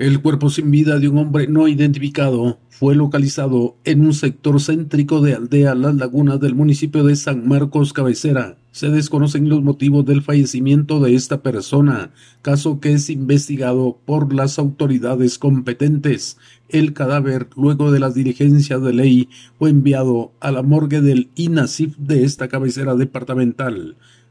El cuerpo sin vida de un hombre no identificado fue localizado en un sector céntrico de Aldea Las Lagunas del municipio de San Marcos Cabecera. Se desconocen los motivos del fallecimiento de esta persona, caso que es investigado por las autoridades competentes. El cadáver, luego de las diligencias de ley, fue enviado a la morgue del INASIF de esta cabecera departamental.